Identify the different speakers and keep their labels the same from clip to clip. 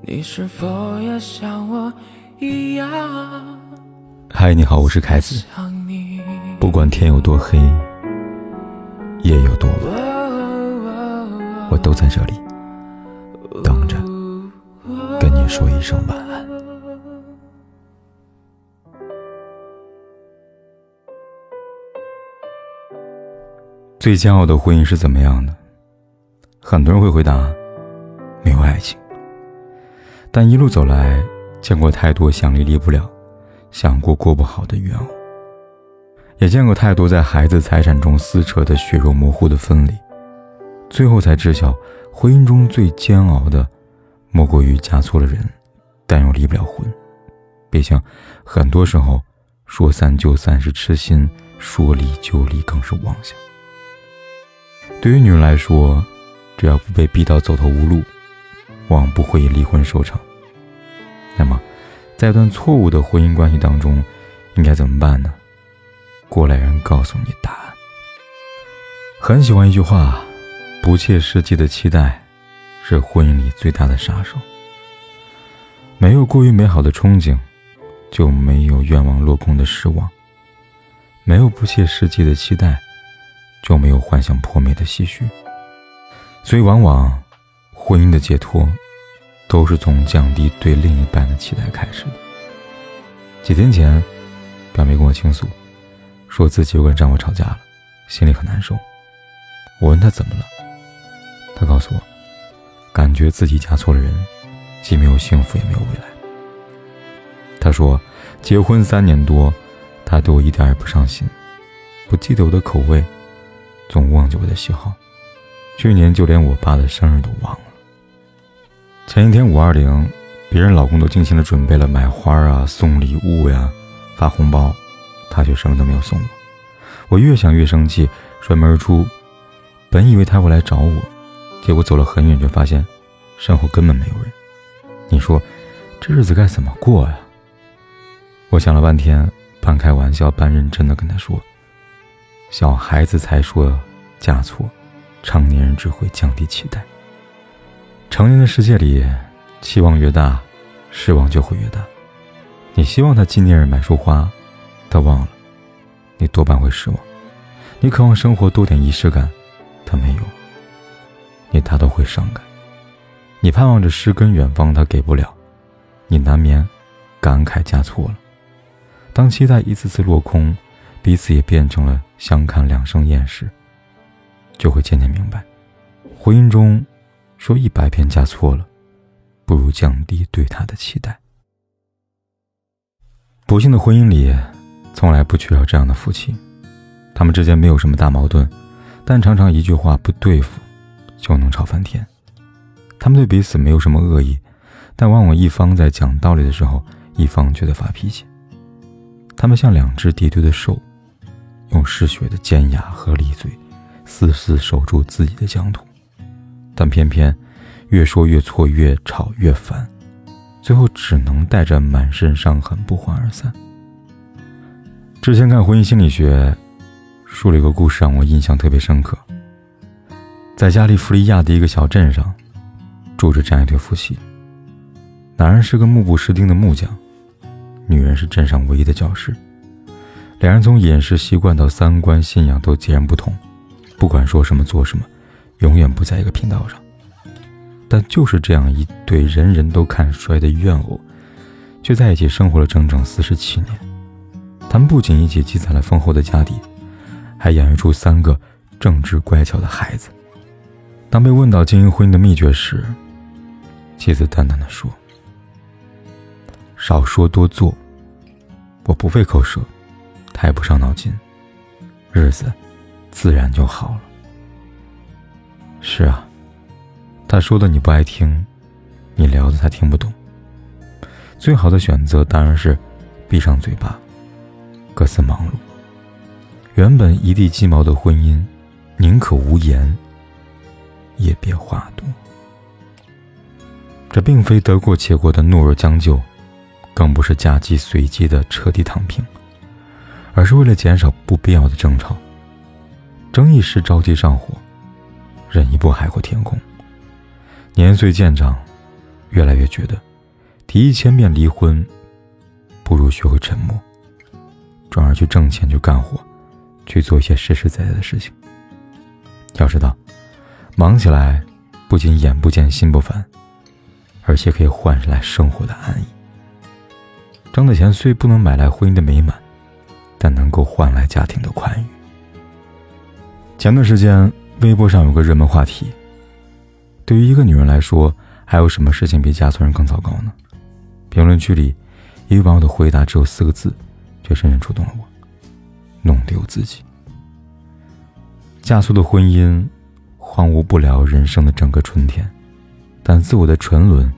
Speaker 1: 你是否也像我一样？
Speaker 2: 嗨，你好，我是凯子。不管天有多黑，夜有多晚，我都在这里等着跟你说一声晚安。最煎熬的婚姻是怎么样的？很多人会回答：没有爱情。但一路走来，见过太多想离离不了、想过过不好的冤枉，也见过太多在孩子财产中撕扯的血肉模糊的分离，最后才知晓，婚姻中最煎熬的，莫过于嫁错了人，但又离不了婚。毕竟，很多时候，说散就散是痴心，说离就离更是妄想。对于女人来说，只要不被逼到走投无路。往往不会以离婚收场。那么，在一段错误的婚姻关系当中，应该怎么办呢？过来人告诉你答案。很喜欢一句话：“不切实际的期待，是婚姻里最大的杀手。”没有过于美好的憧憬，就没有愿望落空的失望；没有不切实际的期待，就没有幻想破灭的唏嘘。所以，往往。婚姻的解脱，都是从降低对另一半的期待开始的。几天前，表妹跟我倾诉，说自己又跟丈夫吵架了，心里很难受。我问她怎么了，她告诉我，感觉自己嫁错了人，既没有幸福，也没有未来。她说，结婚三年多，他对我一点也不上心，不记得我的口味，总忘记我的喜好，去年就连我爸的生日都忘了。前一天五二零，别人老公都精心的准备了买花啊、送礼物呀、发红包，他却什么都没有送我。我越想越生气，摔门而出。本以为他会来找我，结果走了很远，却发现身后根本没有人。你说这日子该怎么过呀？我想了半天，半开玩笑半认真的跟他说：“小孩子才说嫁错，成年人只会降低期待。”成年的世界里，期望越大，失望就会越大。你希望他纪念日买束花，他忘了，你多半会失望。你渴望生活多点仪式感，他没有，你他都会伤感。你盼望着诗跟远方，他给不了，你难免感慨嫁错了。当期待一次次落空，彼此也变成了相看两生厌时，就会渐渐明白，婚姻中。说一百遍嫁错了，不如降低对他的期待。不幸的婚姻里，从来不缺少这样的夫妻，他们之间没有什么大矛盾，但常常一句话不对付，就能吵翻天。他们对彼此没有什么恶意，但往往一方在讲道理的时候，一方却在发脾气。他们像两只敌对的兽，用嗜血的尖牙和利嘴，死死守住自己的疆土。但偏偏，越说越错，越吵越烦，最后只能带着满身伤痕不欢而散。之前看婚姻心理学，说了一个故事让我印象特别深刻。在加利福尼亚的一个小镇上，住着这样一对夫妻。男人是个目不识丁的木匠，女人是镇上唯一的教师。两人从饮食习惯到三观信仰都截然不同，不管说什么做什么。永远不在一个频道上，但就是这样一对人人都看衰的怨偶，却在一起生活了整整四十七年。他们不仅一起积攒了丰厚的家底，还养育出三个正直乖巧的孩子。当被问到经营婚姻的秘诀时，妻子淡淡的说：“少说多做，我不费口舌，太不伤脑筋，日子自然就好了。”是啊，他说的你不爱听，你聊的他听不懂。最好的选择当然是闭上嘴巴，各自忙碌。原本一地鸡毛的婚姻，宁可无言，也别话多。这并非得过且过的懦弱将就，更不是嫁鸡随鸡的彻底躺平，而是为了减少不必要的争吵。争一时着急上火。忍一步海阔天空。年岁渐长，越来越觉得，提一千遍离婚，不如学会沉默，转而去挣钱、去干活，去做一些实实在在的事情。要知道，忙起来不仅眼不见心不烦，而且可以换来生活的安逸。挣的钱虽不能买来婚姻的美满，但能够换来家庭的宽裕。前段时间，微博上有个热门话题。对于一个女人来说，还有什么事情比嫁错人更糟糕呢？评论区里，一位网友的回答只有四个字，却深深触动了我：弄丢自己。嫁错的婚姻，荒芜不了人生的整个春天，但自我的沉沦，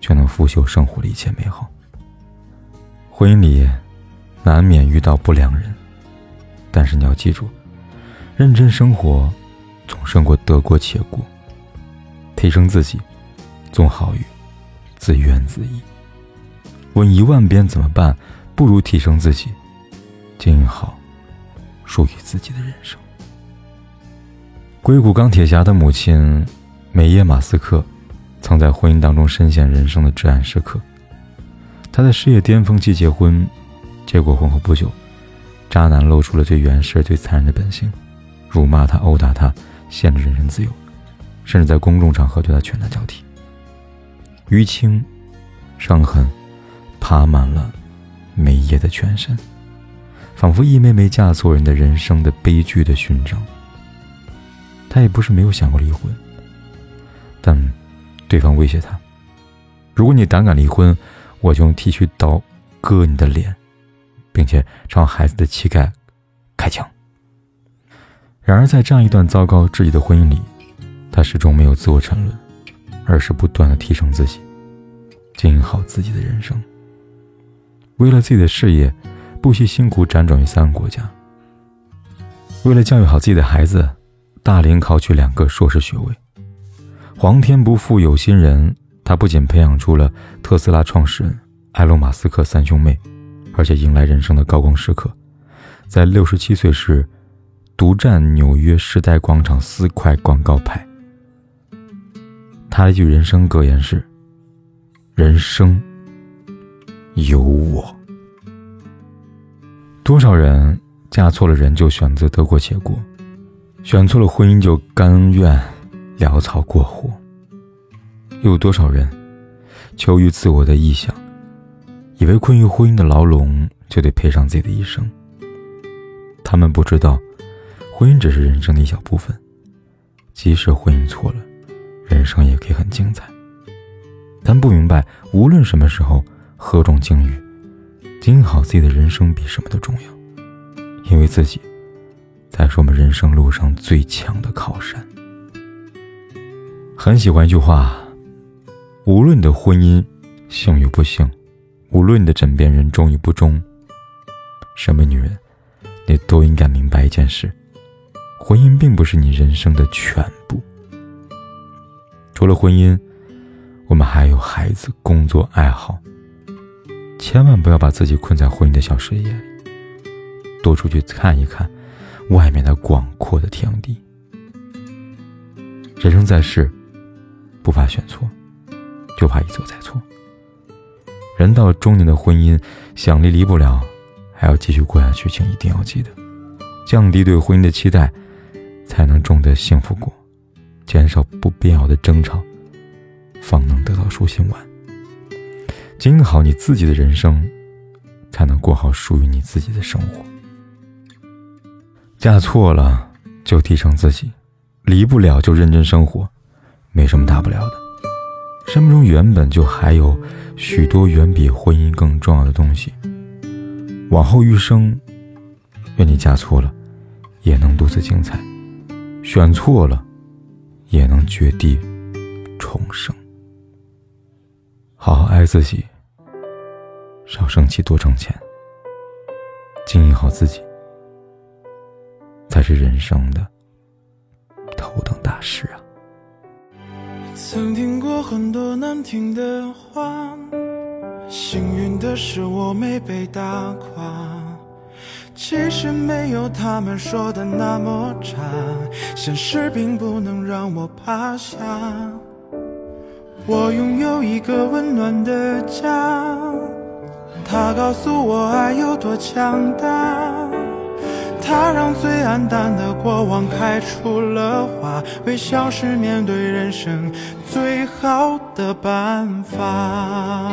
Speaker 2: 却能腐朽生活的一切美好。婚姻里，难免遇到不良人，但是你要记住，认真生活，总胜过得过且过。提升自己，总好于自怨自艾。问一万遍怎么办，不如提升自己，经营好属于自己的人生。硅谷钢铁侠的母亲梅耶马斯克，曾在婚姻当中深陷人生的至暗时刻。他在事业巅峰期结婚，结果婚后不久，渣男露出了最原始、最残忍的本性，辱骂他、殴打他，限制人身自由。甚至在公众场合对他拳打脚踢，淤青、伤痕爬满了梅耶的全身，仿佛一枚枚嫁错人的人生的悲剧的勋章。他也不是没有想过离婚，但对方威胁他：“如果你胆敢离婚，我就用剃须刀割你的脸，并且朝孩子的膝盖开枪。”然而，在这样一段糟糕至极的婚姻里，他始终没有自我沉沦，而是不断的提升自己，经营好自己的人生。为了自己的事业，不惜辛苦辗转于三个国家。为了教育好自己的孩子，大龄考取两个硕士学位。皇天不负有心人，他不仅培养出了特斯拉创始人埃隆·马斯克三兄妹，而且迎来人生的高光时刻，在六十七岁时，独占纽约时代广场四块广告牌。他一句人生格言是：“人生有我。”多少人嫁错了人就选择得过且过，选错了婚姻就甘愿潦草过活。又有多少人求于自我的臆想，以为困于婚姻的牢笼就得赔上自己的一生。他们不知道，婚姻只是人生的一小部分，即使婚姻错了。人生也可以很精彩，但不明白，无论什么时候、何种境遇，经营好自己的人生比什么都重要，因为自己才是我们人生路上最强的靠山。很喜欢一句话：无论你的婚姻幸与不幸，无论你的枕边人忠与不忠，什么女人，你都应该明白一件事：婚姻并不是你人生的全部。除了婚姻，我们还有孩子、工作、爱好。千万不要把自己困在婚姻的小事业里，多出去看一看外面的广阔的天地。人生在世，不怕选错，就怕一错再错。人到中年的婚姻，想离离不了，还要继续过下去，请一定要记得，降低对婚姻的期待，才能种得幸福果。减少不必要的争吵，方能得到舒心丸。经营好你自己的人生，才能过好属于你自己的生活。嫁错了就提升自己，离不了就认真生活，没什么大不了的。生命中原本就还有许多远比婚姻更重要的东西。往后余生，愿你嫁错了，也能独自精彩；选错了。也能绝地重生。好好爱自己，少生气，多挣钱，经营好自己，才是人生的头等大事啊！
Speaker 1: 曾听过很多难听的话，幸运的是我没被打垮。其实没有他们说的那么差，现实并不能让我趴下。我拥有一个温暖的家，他告诉我爱有多强大，他让最黯淡的过往开出了花，微笑是面对人生最好的办法。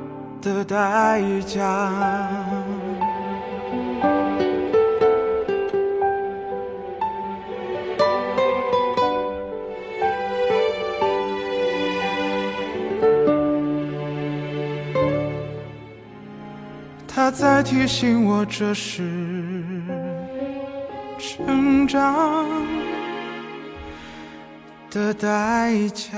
Speaker 1: 的代价。他在提醒我，这是成长的代价。